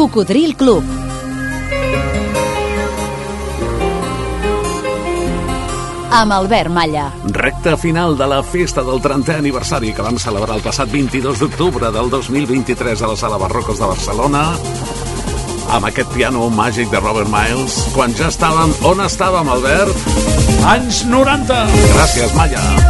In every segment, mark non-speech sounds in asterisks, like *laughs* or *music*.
Cocodril Club. Amb Albert Malla. Recta final de la festa del 30è aniversari que vam celebrar el passat 22 d'octubre del 2023 a la Sala Barrocos de Barcelona amb aquest piano màgic de Robert Miles quan ja estàvem... On estàvem, Albert? Anys 90! Gràcies, Malla.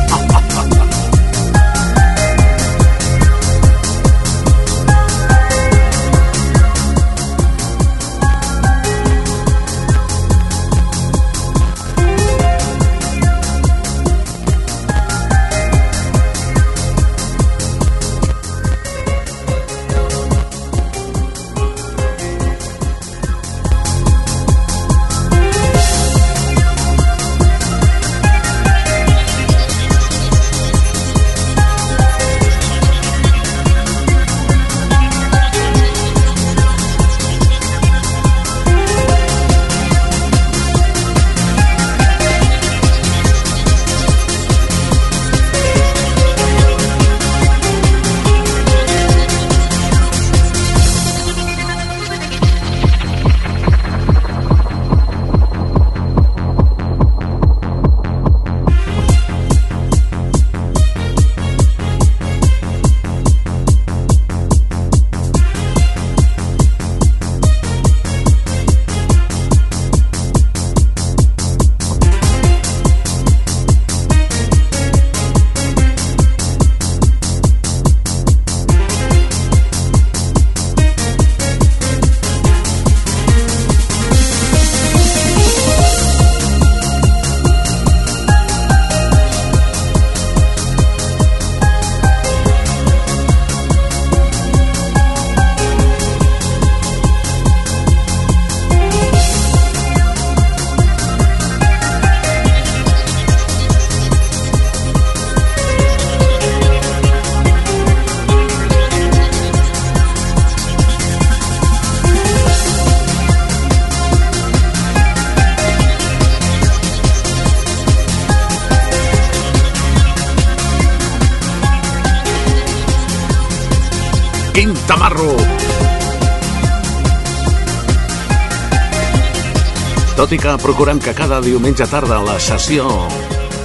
Tot i que procurem que cada diumenge tarda la sessió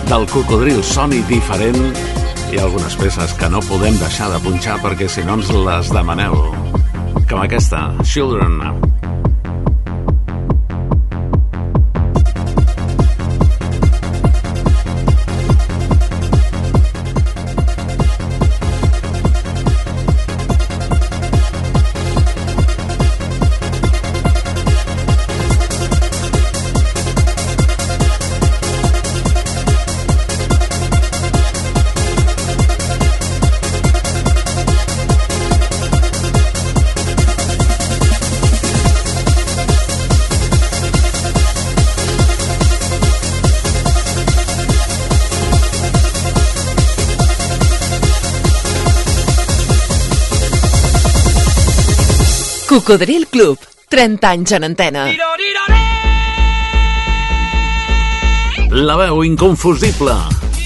del cocodril soni diferent, ha algunes peces que no podem deixar de punxar perquè si no ens les demaneu. Com aquesta, Children. Cocodril Club. 30 anys en antena. La veu inconfusible,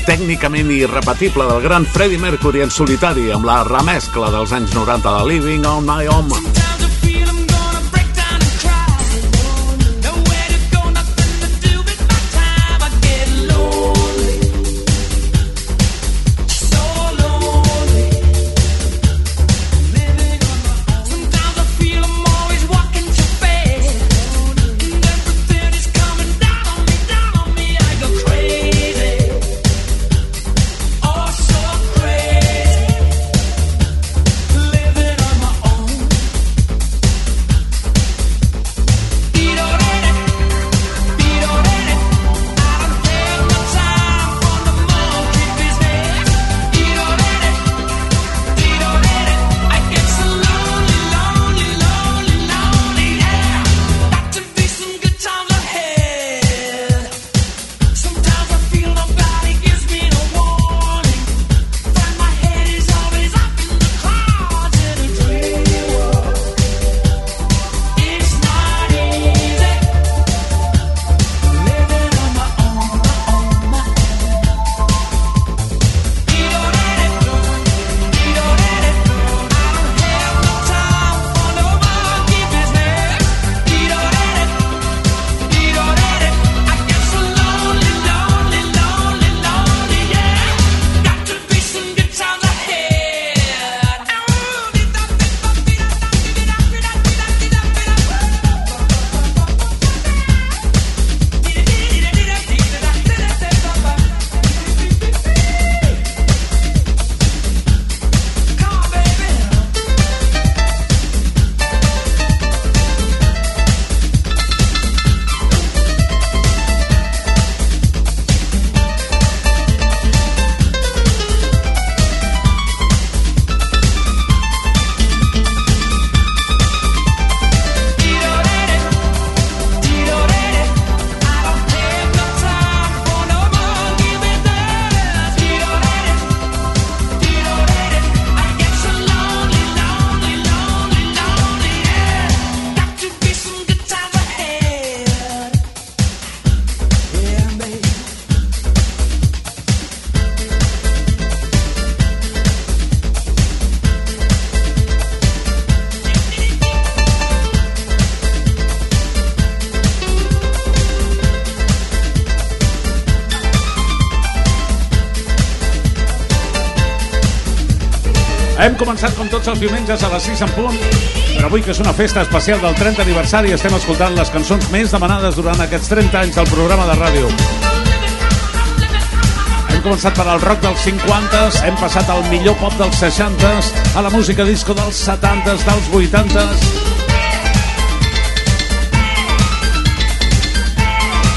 tècnicament irrepetible del gran Freddie Mercury en solitari amb la remescla dels anys 90 de Living on My Own. començat com tots els diumenges a les 6 en punt, però avui que és una festa especial del 30 aniversari estem escoltant les cançons més demanades durant aquests 30 anys del programa de ràdio. Hem començat per al rock dels 50s, hem passat al millor pop dels 60s, a la música disco dels 70s, dels 80s...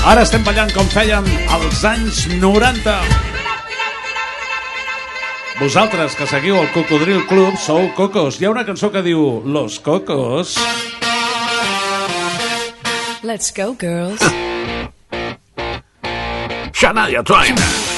Ara estem ballant com feien als anys 90. Vosaltres que seguiu el Cocodril Club sou cocos. Hi ha una cançó que diu Los Cocos. Let's go, girls. Shania Twain.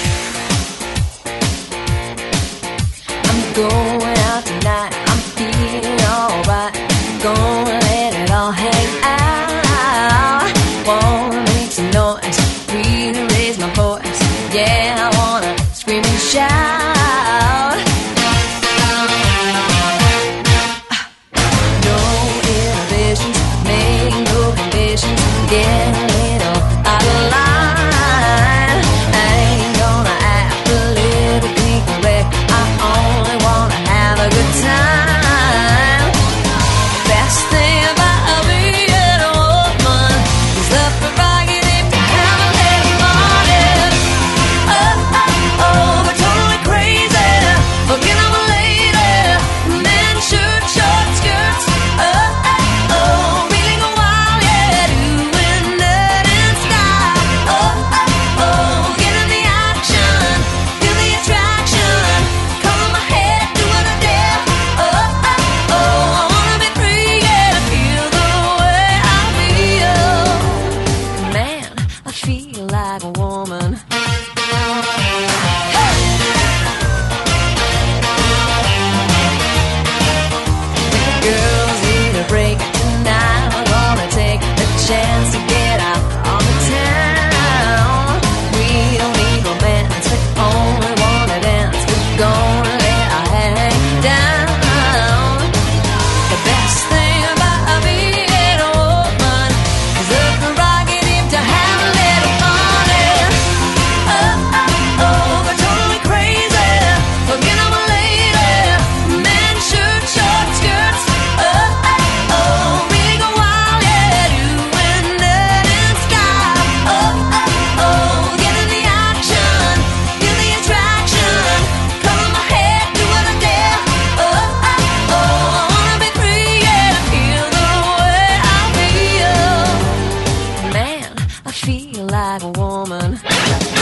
feel like a woman.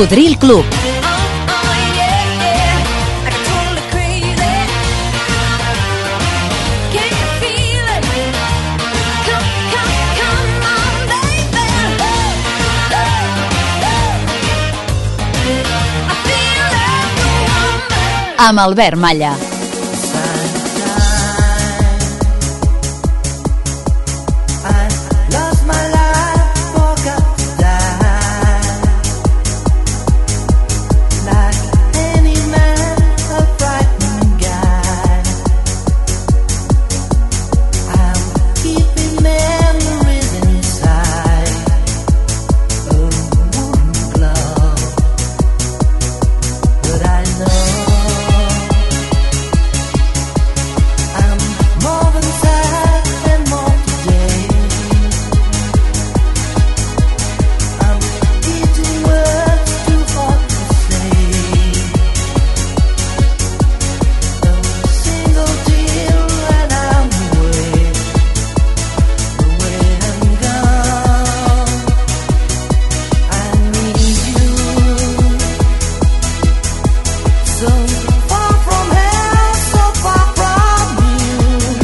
Cocodril Club. amb Albert Malla.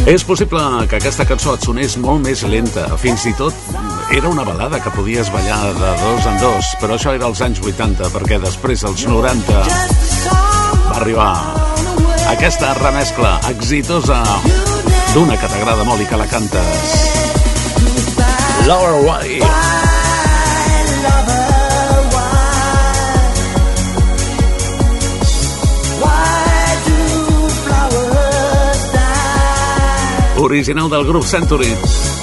És possible que aquesta cançó et sonés molt més lenta. Fins i tot era una balada que podies ballar de dos en dos, però això era als anys 80, perquè després, als 90, Just a song va arribar aquesta remescla exitosa d'una que t'agrada molt i que la cantes. Lower Way. Original del grup Century.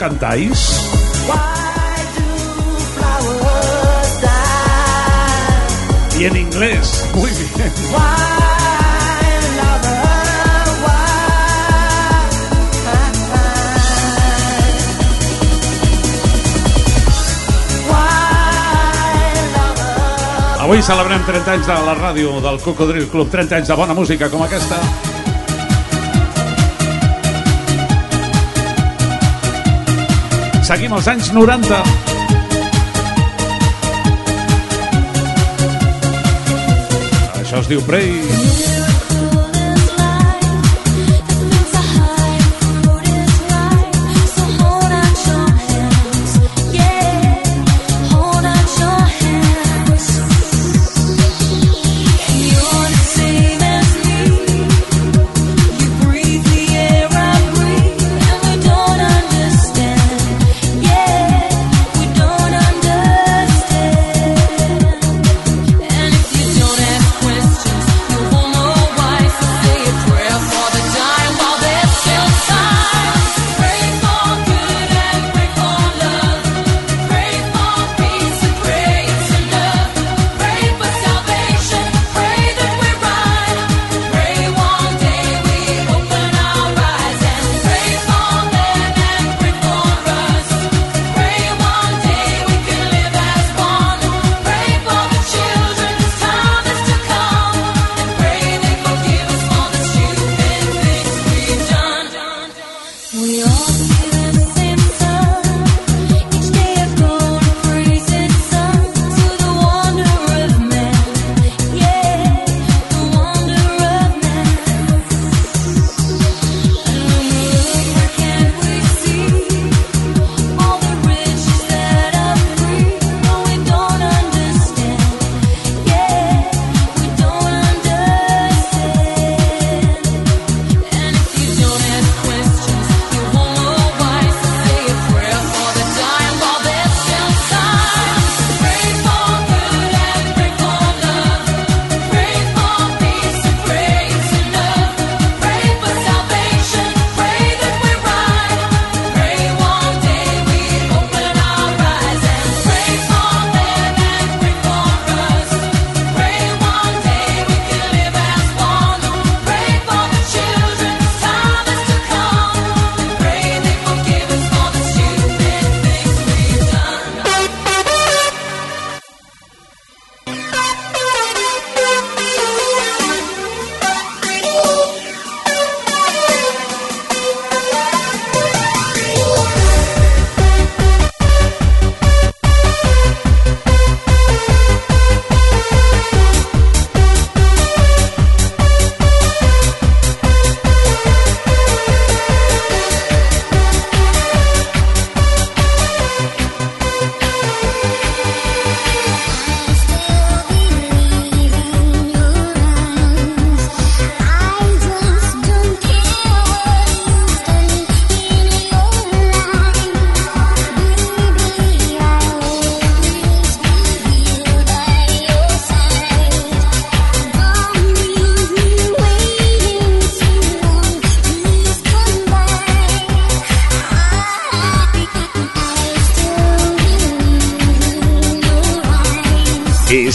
Cantáis. Y en inglés. Muy bien. Avui celebrem 30 anys de la ràdio del Cocodril Club, 30 anys de bona música com aquesta. Seguim als anys 90. Això es diu Prey.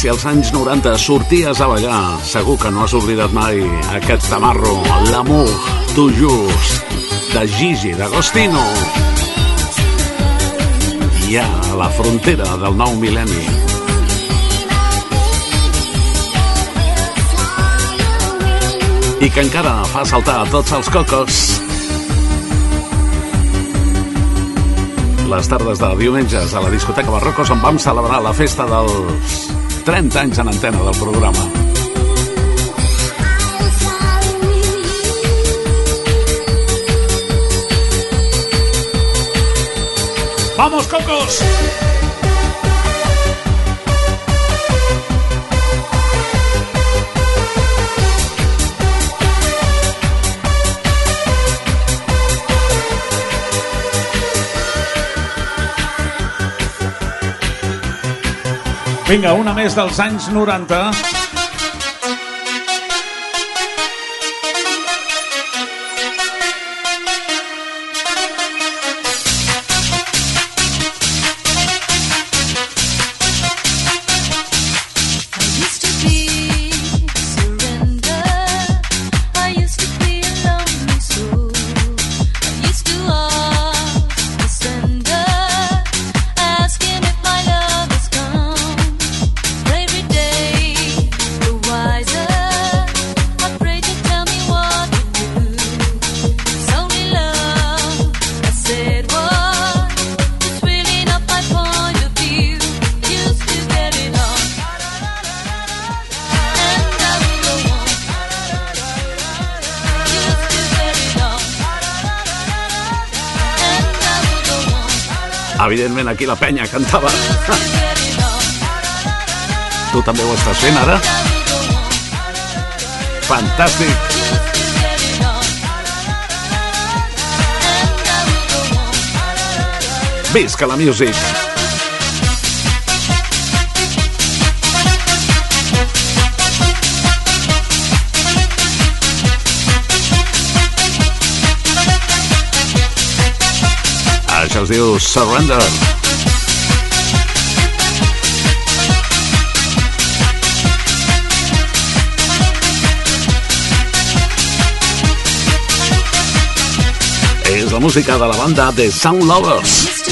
Si als anys 90 sorties a ballar, segur que no has oblidat mai aquest tamarro, l'amour, tu just, de Gigi d'Agostino. Ja a la frontera del nou mil·lenni. I que encara fa saltar tots els cocos. Les tardes de diumenges a la discoteca Barrocos on vam celebrar la festa dels 30 anys en antena del programa. ¡Vamos, Cocos! Vinga, una més dels anys 90. Evidentment, aquí la penya cantava. *laughs* Tu també ho estàs fent, ara? Fantàstic. Visca la music. Diu Surrender. És la música de la banda The Sound Lovers.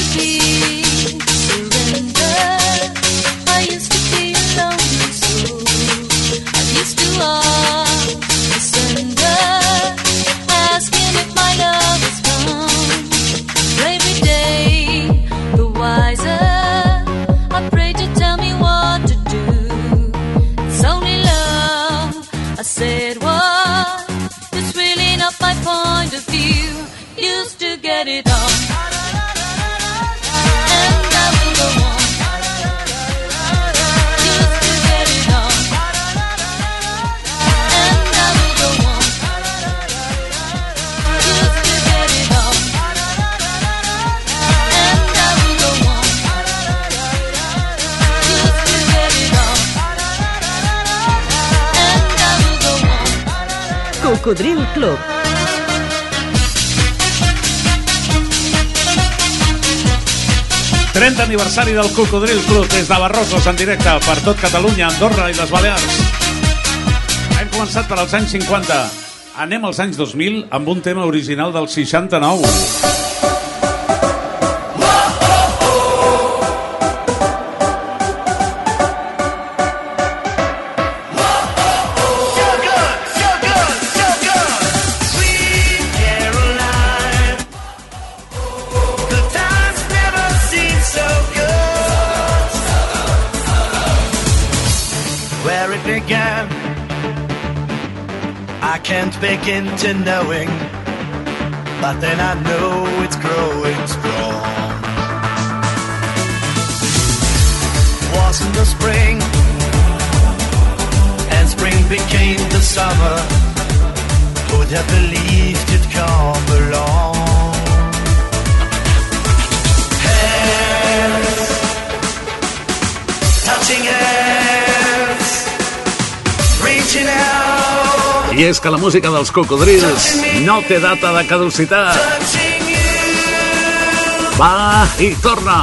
Cocodril Club. Club. 30 aniversari del Cocodril Club des de Barrocos en directe per tot Catalunya, Andorra i les Balears. Hem començat per als anys 50. Anem als anys 2000 amb un tema original del 69. Begin to knowing. But then I know it's growing strong. Was in the spring, and spring became the summer. Would have believed you'd come along. I és que la música dels cocodrils no té data de caducitat. Va i torna.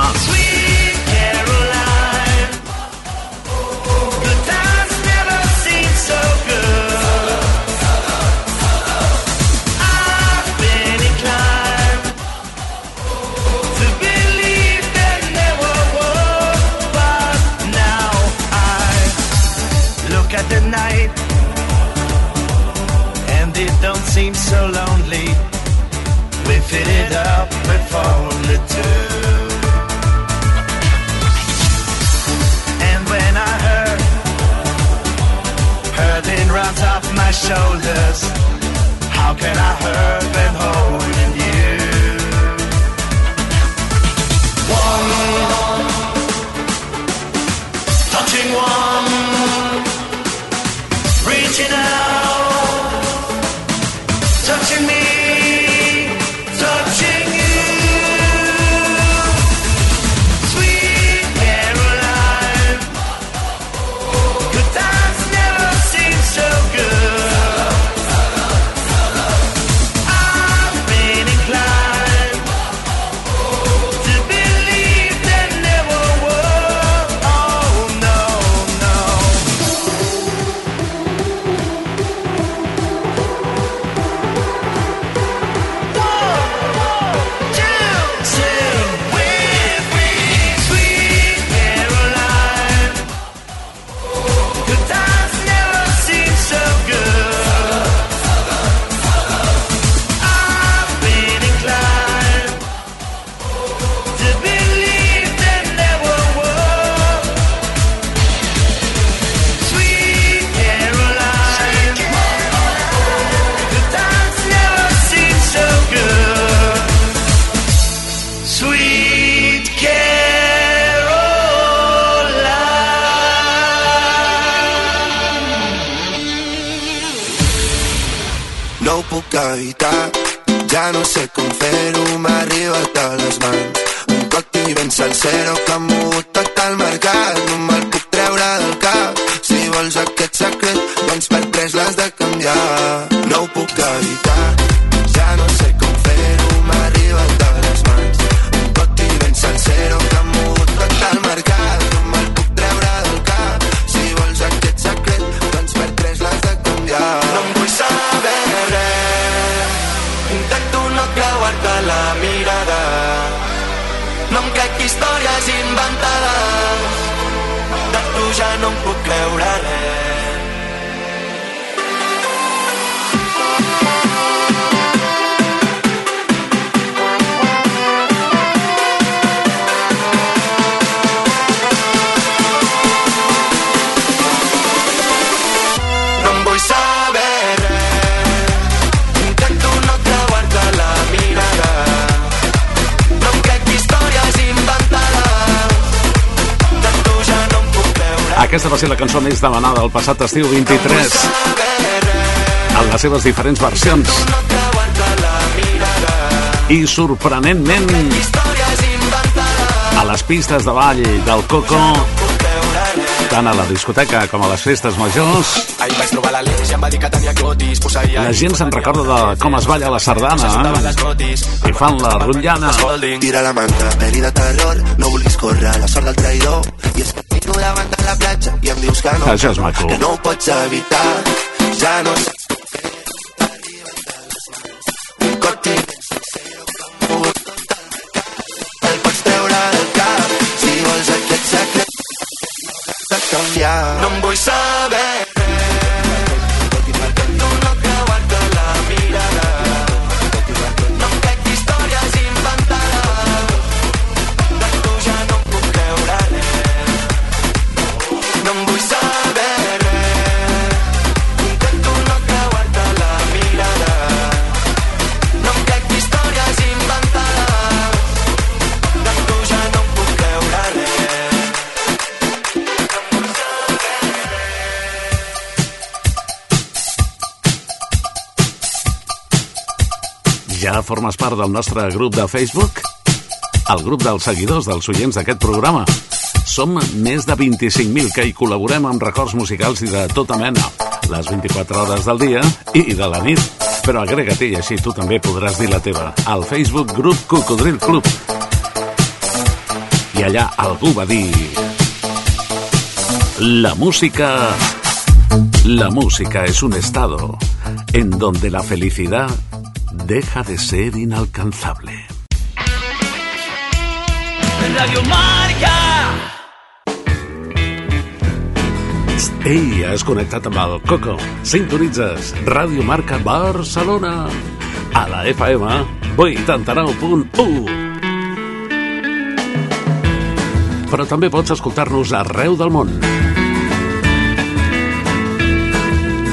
Ho puc evitar, ja no sé com fer-ho, m'ha arribat a les mans. Un còctel ben salsero que ha mogut tot el mercat, no me'l puc treure del cap. Si vols aquest secret, doncs per tres l'has de canviar. Aquesta va ser la cançó més demanada el passat estiu 23 saber res, en les seves diferents versions. I sorprenentment a les pistes de ball del Coco tant a la discoteca com a les festes majors la gent se'n recorda de com es balla la sardana gotis, i fan la rotllana. Tira la manta, peli de terror, no vulguis córrer. La sort del traïdor. I és dius que no, Això és maco. que no ho pots evitar. Ja no saps un coti el pots treure del cap si vols aquest secret de canviar. No em vull saber formes part del nostre grup de Facebook? El grup dels seguidors dels oients d'aquest programa. Som més de 25.000 que hi col·laborem amb records musicals i de tota mena, les 24 hores del dia i de la nit. Però agrega-t'hi i així tu també podràs dir la teva al Facebook grup Cocodril Club. I allà algú va dir... La música... La música es un estado en donde la felicidad deja de ser inalcanzable. Radio Marca. Ei, has connectat amb el Coco. Sintonitzes Ràdio Marca Barcelona. A la FM 89.1. Però també pots escoltar-nos arreu del món.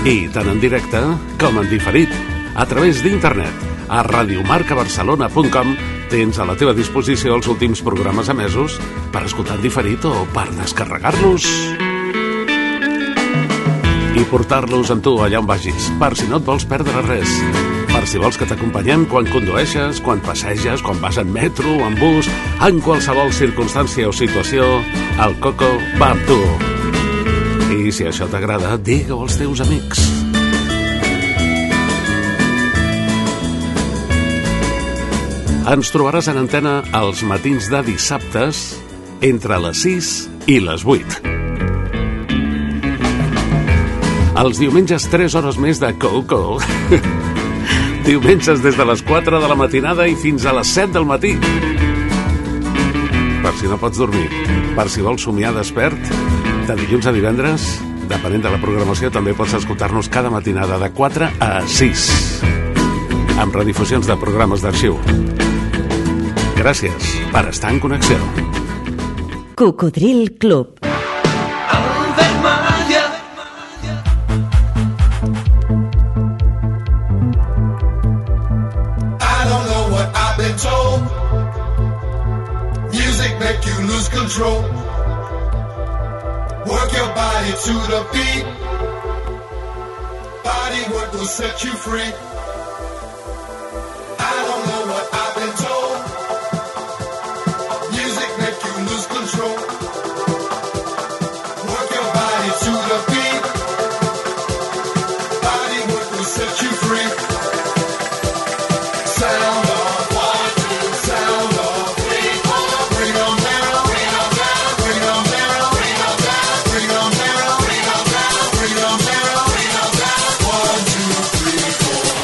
I tant en directe com en diferit, a través d'internet. A radiomarcabarcelona.com tens a la teva disposició els últims programes emesos per escoltar en diferit o per descarregar-los i portar-los amb tu allà on vagis, per si no et vols perdre res. Per si vols que t'acompanyem quan condueixes, quan passeges, quan vas en metro, en bus, en qualsevol circumstància o situació, el Coco va amb tu. I si això t'agrada, digue-ho als teus amics. Ens trobaràs en antena els matins de dissabtes entre les 6 i les 8. Els diumenges 3 hores més de Coco. *laughs* diumenges des de les 4 de la matinada i fins a les 7 del matí. Per si no pots dormir, per si vols somiar despert, de dilluns a divendres, depenent de la programació, també pots escoltar-nos cada matinada de 4 a 6, amb redifusions de programes d'arxiu. Gràcies per estar en connexió. Cocodril Club. I don't know what I've been told. Music make you lose control. Work your body to the beat. Body work will set you free.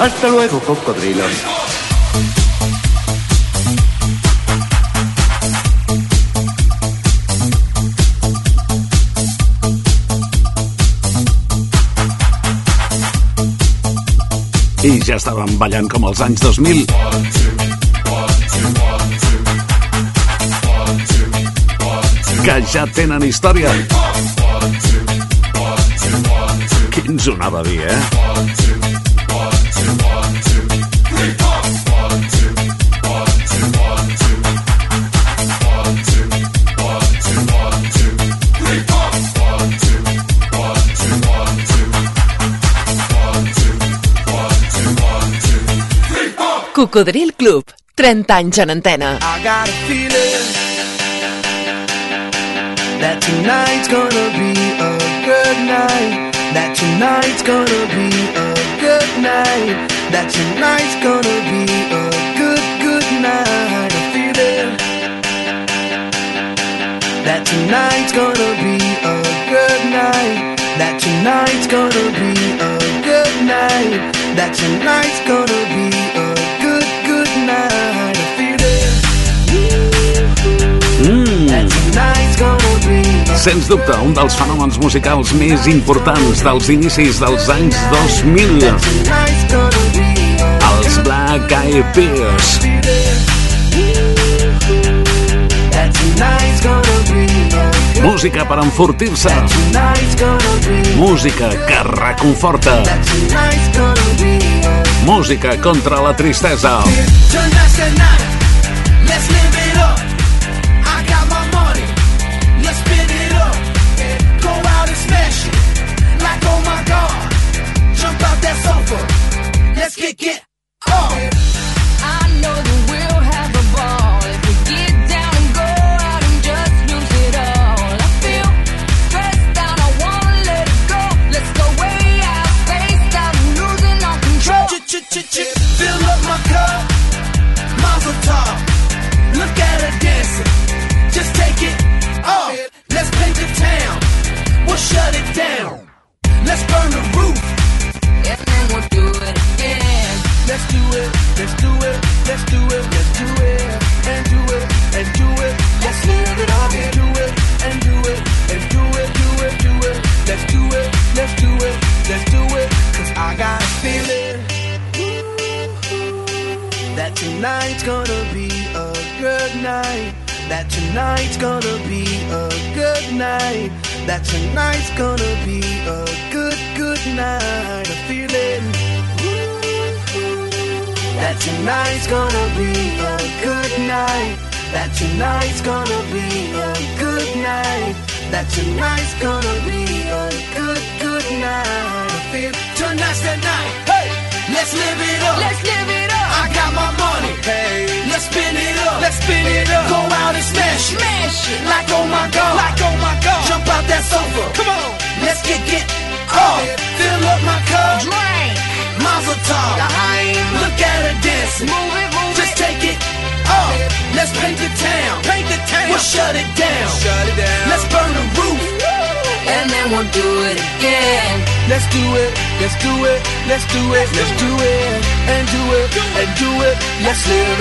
Hasta luego, cocodrilo. I ja estàvem ballant com els anys 2000. Que ja tenen història. Qui ens ho anava a dir, eh? Cocodril Club. 30 anys en antena. I got a feeling that tonight's gonna be a good night. That tonight's gonna be a good night. That tonight's gonna be a good, good night. A feeling that tonight's gonna be a good night. That tonight's gonna be a good night. That tonight's gonna be a Sens dubte, un dels fenòmens musicals més importants dels inicis dels anys 2000. tonight's gonna be a Els Black Eyed Peas. Música per enfortir-se. Música que reconforta. that tonight's gonna be a Música contra la tristesa.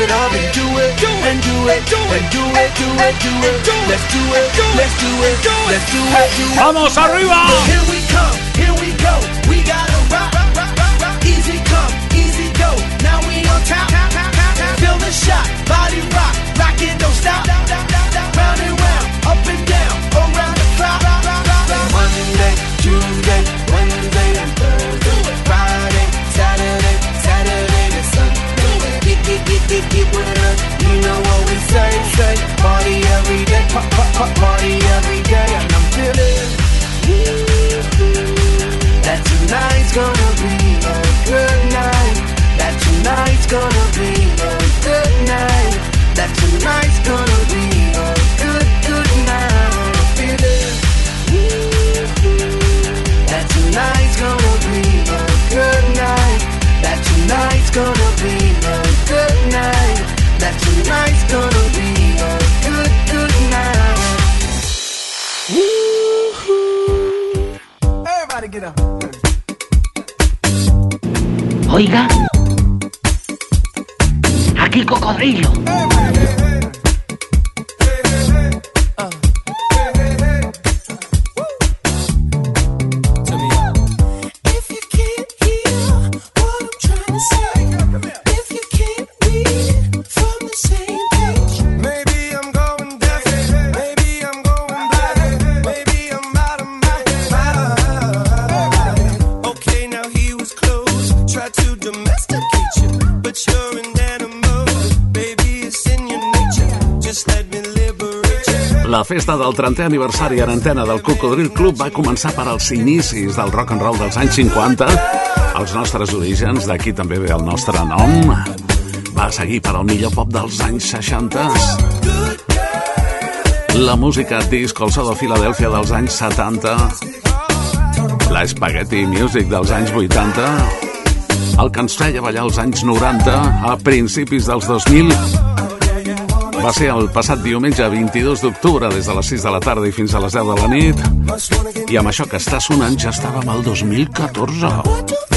It up and do it, and do it, and do it, do it, do it. Let's do it, let's do it, let's do it, do it. ¡Vamos arriba! Here we come, here we go. We gotta rock, rock, rock, rock, rock. Easy come, easy go. Now we on top. Feel the shot, body rock, rock it, don't stop. Round and round, up and down, around the clock. Monday, Tuesday, Wednesday, and Thursday, Get, get, get with us. You know what we say, say. Party every day, pa, pa, pa, party every day, and I'm feeling that tonight's gonna be a good night. That tonight's gonna be a good night. That tonight's gonna be a good, good night. I'm feeling that tonight's gonna be a good night. That tonight's gonna be gonna be good, night. Everybody get up. Oiga. Aquí cocodrilo. La festa del 30è aniversari en antena del Cocodril Club va començar per als inicis del rock and roll dels anys 50, els nostres orígens, d'aquí també ve el nostre nom. Va seguir per al millor pop dels anys 60. La música disco, el so de Filadèlfia dels anys 70. La Spaghetti Music dels anys 80. El que ens feia ballar als anys 90, a principis dels 2000, va ser el passat diumenge 22 d'octubre des de les 6 de la tarda i fins a les 10 de la nit. I amb això que està sonant ja estàvem al 2014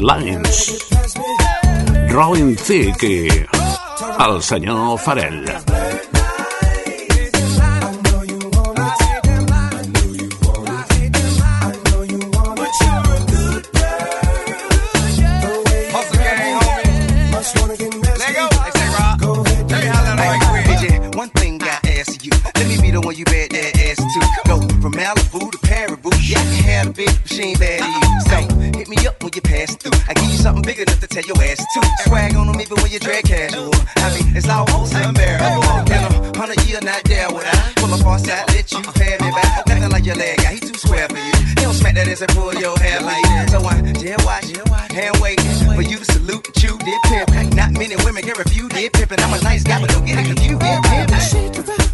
Lines Rolling Thick i el senyor Farell square for you. He don't smack that ass and pull your hair like that. So I just watch, hand wait for you to salute and chew, did pimp. Not many women can refuse, did pimp. And I'm a nice guy, but don't get it confused, did pimp.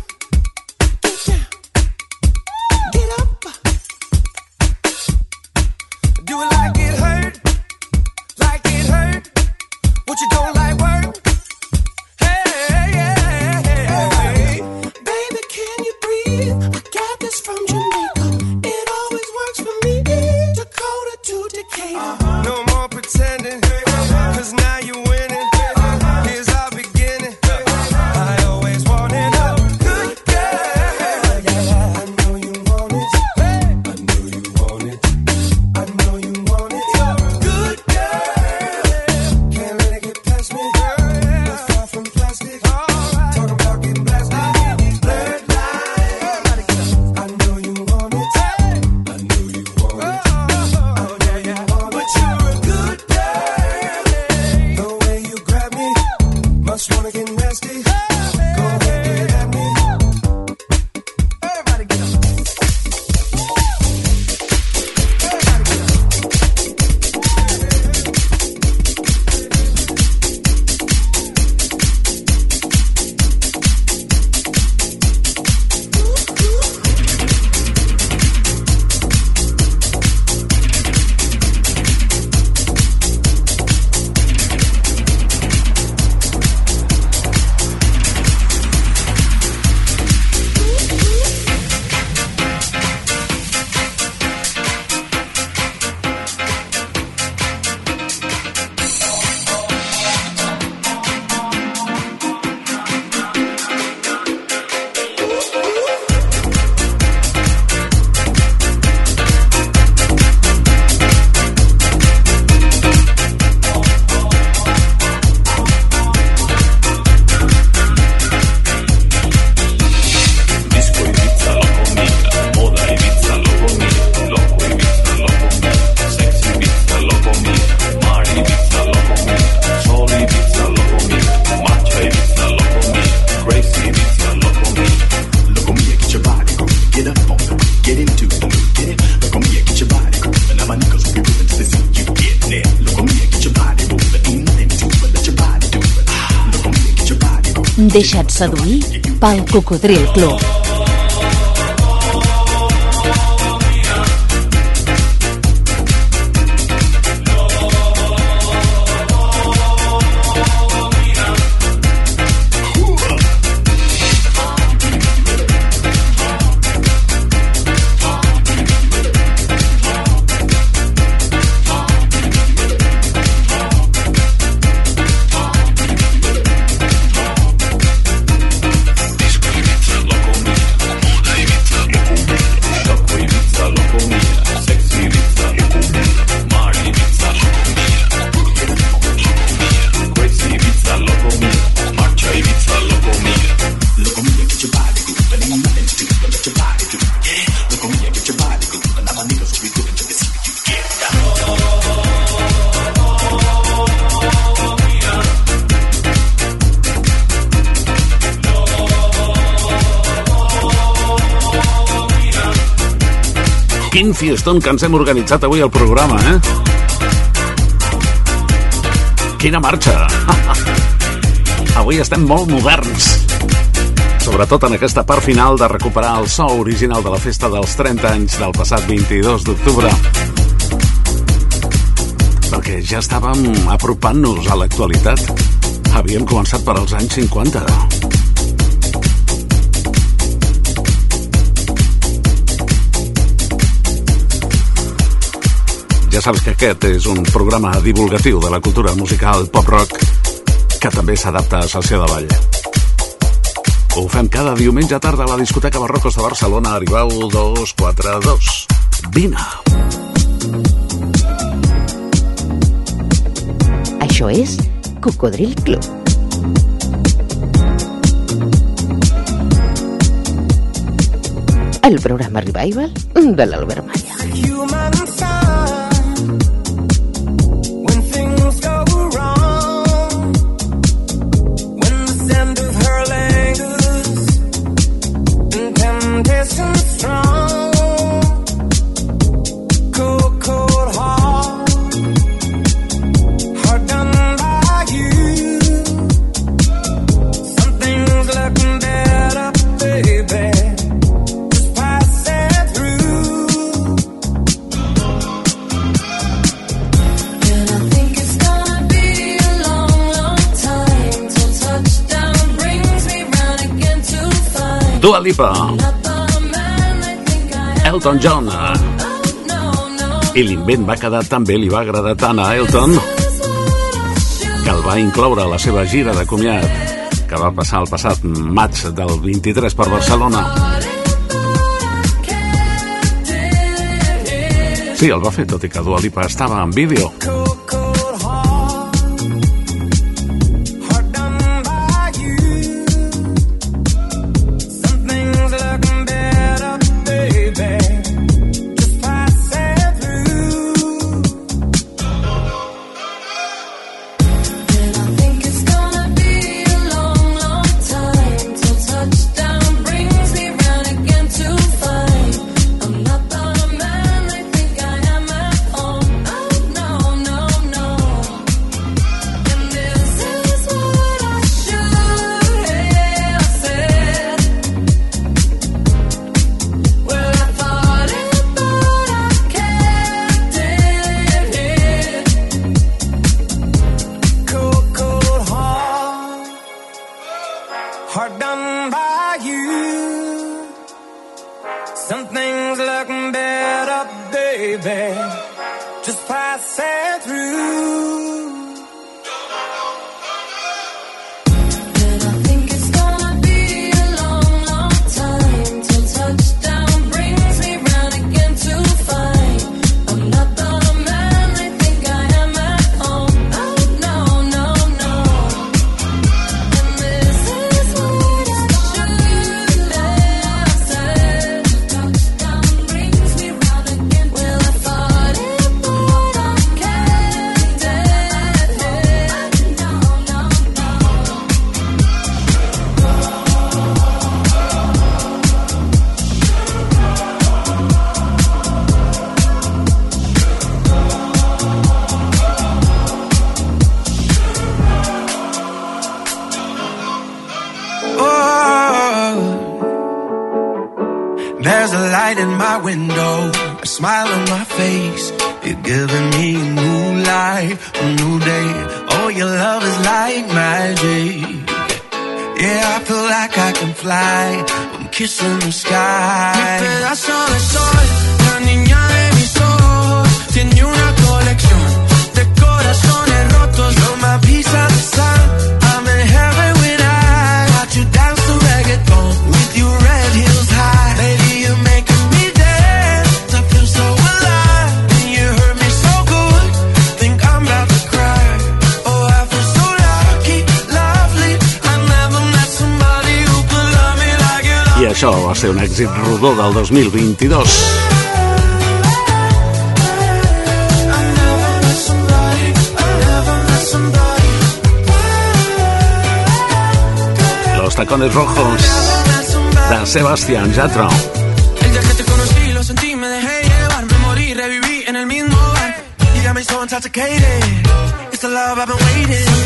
Deixa't seduir pel Cocodril Club. Quin fiestón que ens hem organitzat avui al programa, eh? Quina marxa! *laughs* avui estem molt moderns. Sobretot en aquesta part final de recuperar el so original de la festa dels 30 anys del passat 22 d'octubre. Perquè ja estàvem apropant-nos a l'actualitat. Havíem començat per als anys 50. Ja saps que aquest és un programa divulgatiu de la cultura musical pop-rock que també s'adapta a sessió de ball. Ho fem cada diumenge tarda a la discoteca Barrocos de Barcelona. Arribau 242. Vine. Això és Cocodril Club. El programa Revival de l'Albert Malla. human Lipa. Elton John. I l'invent va quedar tan bé, li va agradar tant a Elton, que el va incloure a la seva gira de comiat, que va passar el passat maig del 23 per Barcelona. Sí, el va fer, tot i que Dua Lipa estava en vídeo. Window, a smile on my face. You're giving me a new life, a new day. Oh, your love is like magic. Yeah, I feel like I can fly. I'm kissing the sky. Mi pedazo de sol, la niña de mis ojos, tiene una colección de corazones rotos. You're my piece of the sun. Això va ser un èxit rodó del 2022. Los tacones rojos de Sebastián Yatra. El día que te conocí, lo sentí, me dejé llevar, me morí, reviví en el mismo bar. You got me so intoxicated. It's the love I've been waiting.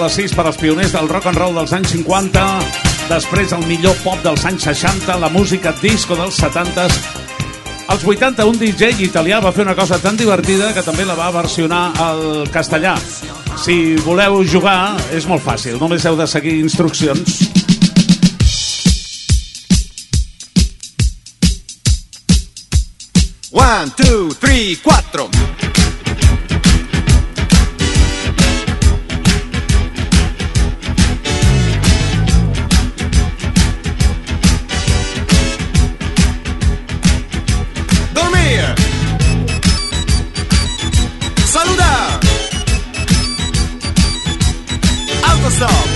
Les 6 per als pioners del rock and roll dels anys 50, després el millor pop dels anys 60, la música disco dels 70s. Als 80, un DJ italià va fer una cosa tan divertida que també la va versionar al castellà. Si voleu jugar, és molt fàcil, només heu de seguir instruccions. One, two, three, cuatro. song.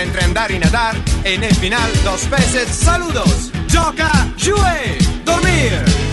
Entre andar y nadar. En el final, dos veces saludos. Joca, jouer, dormir.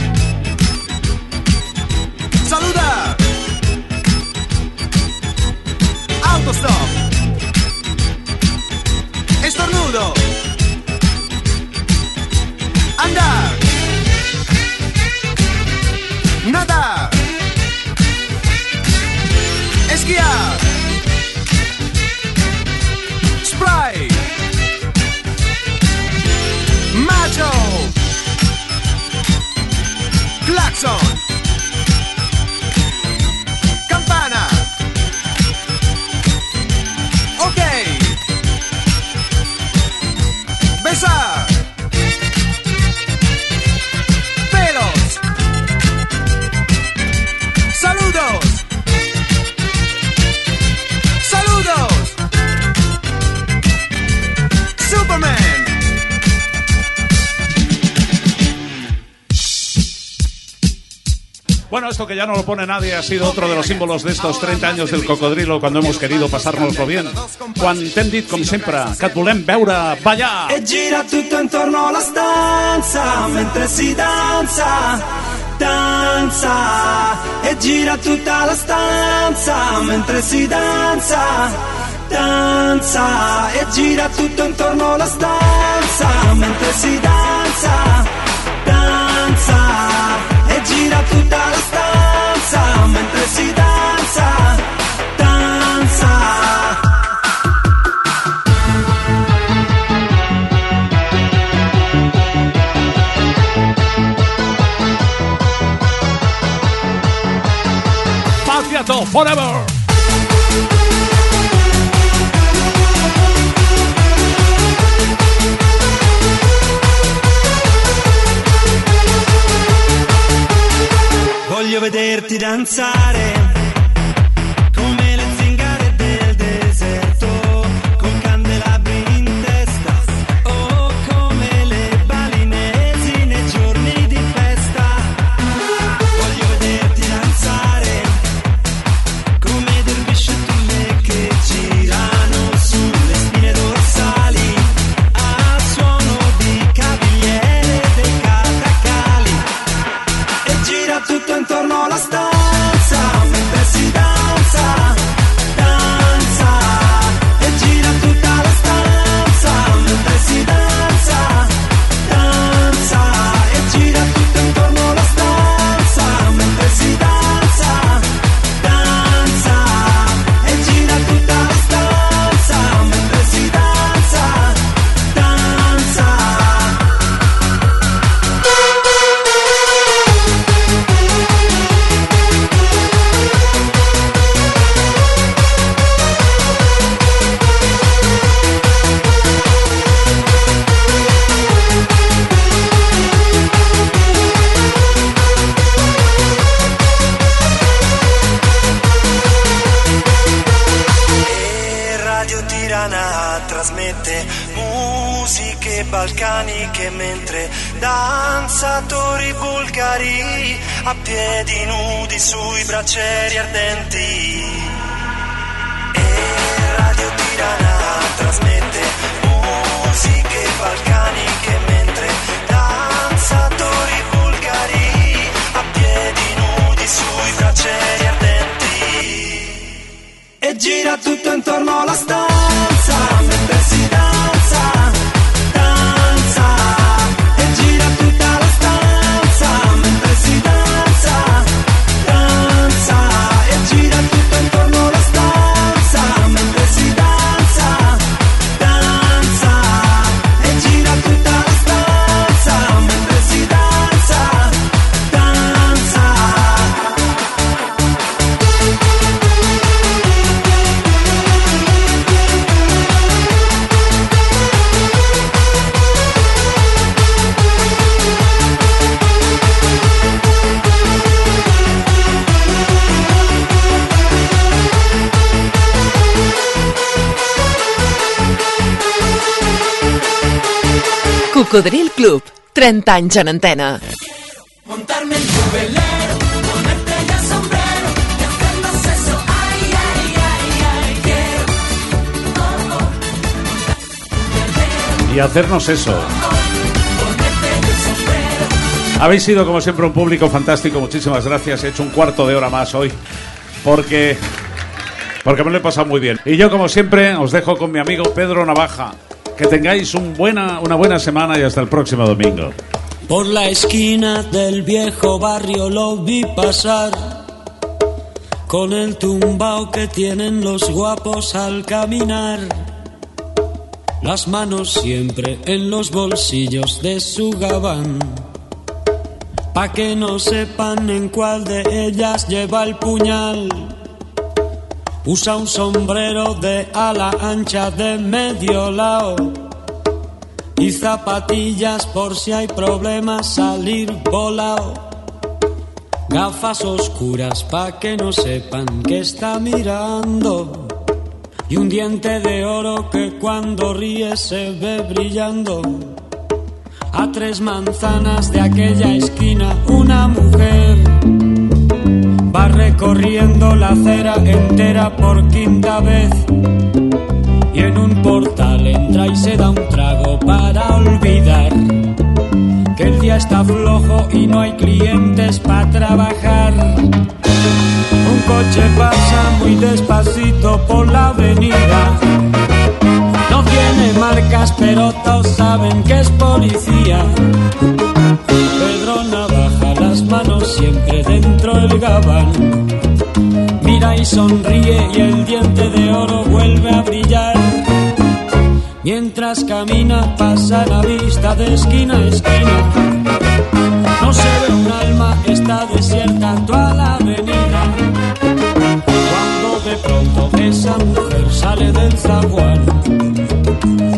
empezar. Bueno, esto que ya no lo pone nadie ha sido otro de los símbolos de estos 30 años del cocodrilo cuando hemos querido pasárnoslo bien. Quan t'hem dit, com sempre, que et volem veure ballar. E gira tutto intorno alla stanza mentre si danza, danza. E gira tutta la stanza mentre si danza, danza. E gira tutto intorno alla stanza mentre si danza. encuentres y danza, danza. Forever. Voglio vederti danzare Cocodril Club, 30 anys en antena. Montarme en tu velero, ponerte ya sombrero y hacernos eso, ay, ay, ay, ay, quiero. Y hacernos eso. Habéis sido, como siempre, un público fantástico. Muchísimas gracias. He hecho un cuarto de hora más hoy. Porque. Porque me lo he pasado muy bien. Y yo, como siempre, os dejo con mi amigo Pedro Navaja. Que tengáis un buena, una buena semana y hasta el próximo domingo. Por la esquina del viejo barrio lo vi pasar con el tumbao que tienen los guapos al caminar. Las manos siempre en los bolsillos de su gabán. Pa' que no sepan en cuál de ellas lleva el puñal. Usa un sombrero de ala ancha de medio lado y zapatillas por si hay problemas salir volado. Gafas oscuras pa' que no sepan que está mirando. Y un diente de oro que cuando ríe se ve brillando. A tres manzanas de aquella esquina una mujer recorriendo la acera entera por quinta vez. Y en un portal entra y se da un trago para olvidar que el día está flojo y no hay clientes para trabajar. Un coche pasa muy despacito por la avenida. No tiene marcas, pero todos saben que es policía. Pedro manos siempre dentro del gabán. Mira y sonríe y el diente de oro vuelve a brillar. Mientras camina pasa la vista de esquina a esquina. No se ve un alma, está desierta toda la avenida. Cuando de pronto esa mujer sale del zaguán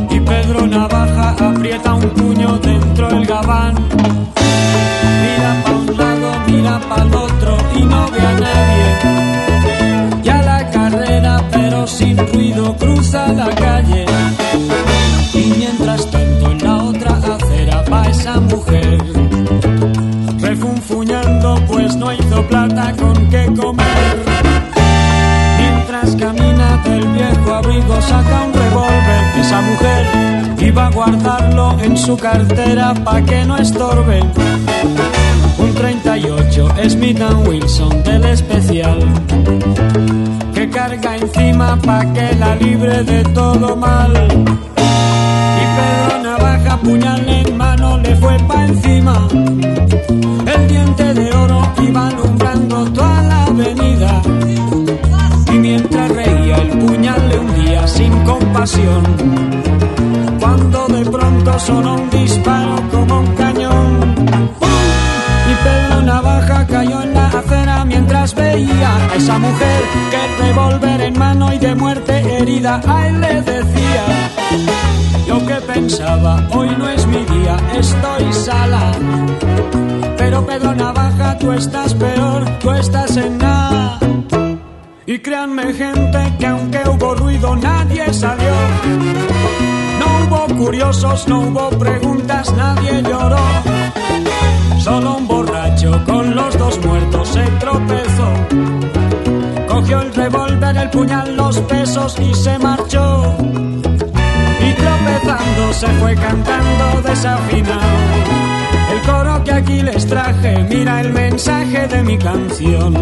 y Pedro Navaja aprieta un puño dentro del gabán. Mira mira pa' el otro y no ve a nadie. Ya la carrera, pero sin ruido, cruza la calle. Y mientras tanto en la otra acera va esa mujer. Refunfuñando, pues no hizo plata con qué comer. Mientras camina del viejo abrigo, saca un revólver. Esa mujer iba a guardarlo en su cartera pa' que no estorbe. Un 38 Smith Wilson del especial que carga encima pa' que la libre de todo mal. Y Pedro Navaja, puñal en mano, le fue pa' encima. El diente de oro iba alumbrando toda la avenida. Y mientras reía, el puñal le hundía sin compasión. Cuando de pronto sonó un disparo como un mientras veía a esa mujer que el revólver en mano y de muerte herida a él le decía. Yo que pensaba, hoy no es mi día, estoy sala. Pero Pedro Navaja, tú estás peor, tú estás en nada. Y créanme gente que aunque hubo ruido nadie salió. No hubo curiosos, no hubo preguntas, nadie lloró. Solo un borracho con Cogió el revólver, el puñal, los pesos y se marchó. Y tropezando se fue cantando desafinado. El coro que aquí les traje, mira el mensaje de mi canción.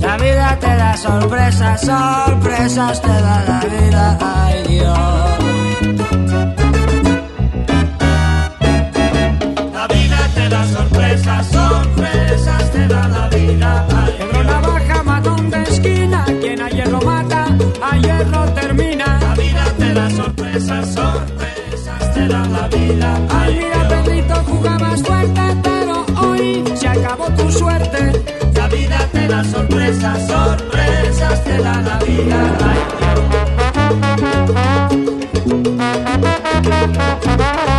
La vida te da sorpresas, sorpresas te da la vida, ay Dios. La vida te da sorpresas, sorpresas mata, a hierro termina. La vida te da sorpresas, sorpresas te da la vida. Ay, mira, Pedrito, jugabas fuerte, pero hoy se acabó tu suerte. La vida te da sorpresas, sorpresas te da la vida. Ay,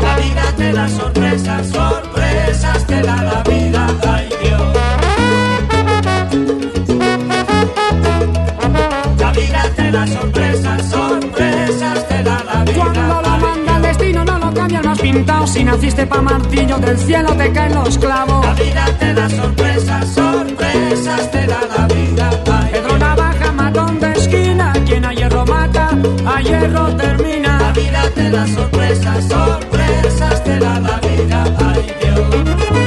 La vida te da sorpresas, sorpresas te da la vida, ay Dios. Si naciste pa' martillo, del cielo te caen los clavos. La vida te da sorpresas, sorpresas te da la vida. Ay. Pedro Navaja, matón de esquina. Quien a hierro mata, a hierro termina. La vida te da sorpresas, sorpresas te da la vida. Ay, Dios.